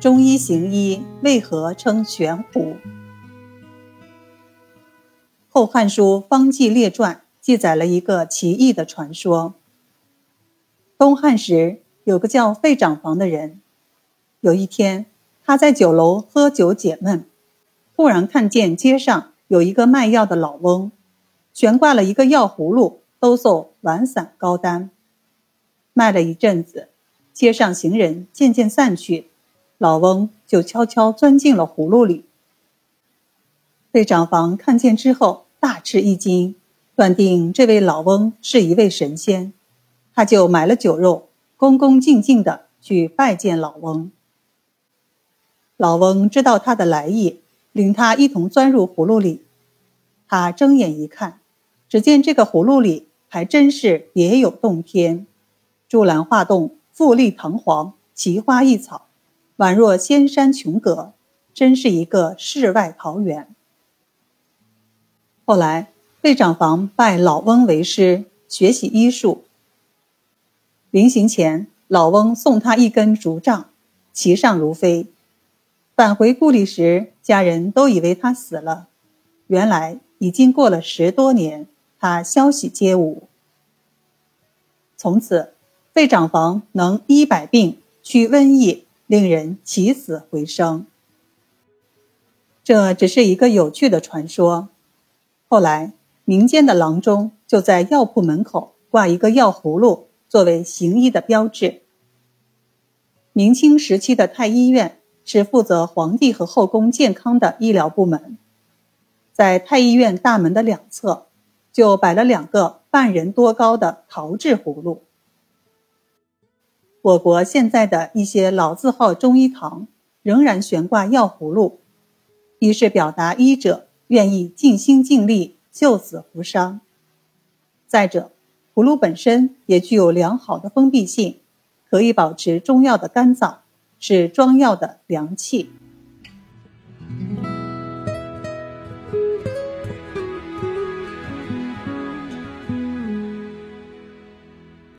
中医行医为何称悬壶？《后汉书·方济列传》记载了一个奇异的传说。东汉时，有个叫费长房的人，有一天，他在酒楼喝酒解闷，突然看见街上有一个卖药的老翁，悬挂了一个药葫芦，兜售丸散膏丹。卖了一阵子，街上行人渐渐散去。老翁就悄悄钻进了葫芦里。被长房看见之后大吃一惊，断定这位老翁是一位神仙，他就买了酒肉，恭恭敬敬地去拜见老翁。老翁知道他的来意，领他一同钻入葫芦里。他睁眼一看，只见这个葫芦里还真是别有洞天，珠兰画栋，富丽堂皇，奇花异草。宛若仙山琼阁，真是一个世外桃源。后来，费长房拜老翁为师，学习医术。临行前，老翁送他一根竹杖，其上如飞。返回故里时，家人都以为他死了，原来已经过了十多年，他消息皆无。从此，费长房能医百病，驱瘟疫。令人起死回生。这只是一个有趣的传说。后来，民间的郎中就在药铺门口挂一个药葫芦，作为行医的标志。明清时期的太医院是负责皇帝和后宫健康的医疗部门，在太医院大门的两侧，就摆了两个半人多高的陶制葫芦。我国现在的一些老字号中医堂仍然悬挂药葫芦，一是表达医者愿意尽心尽力救死扶伤；再者，葫芦本身也具有良好的封闭性，可以保持中药的干燥，是装药的良器。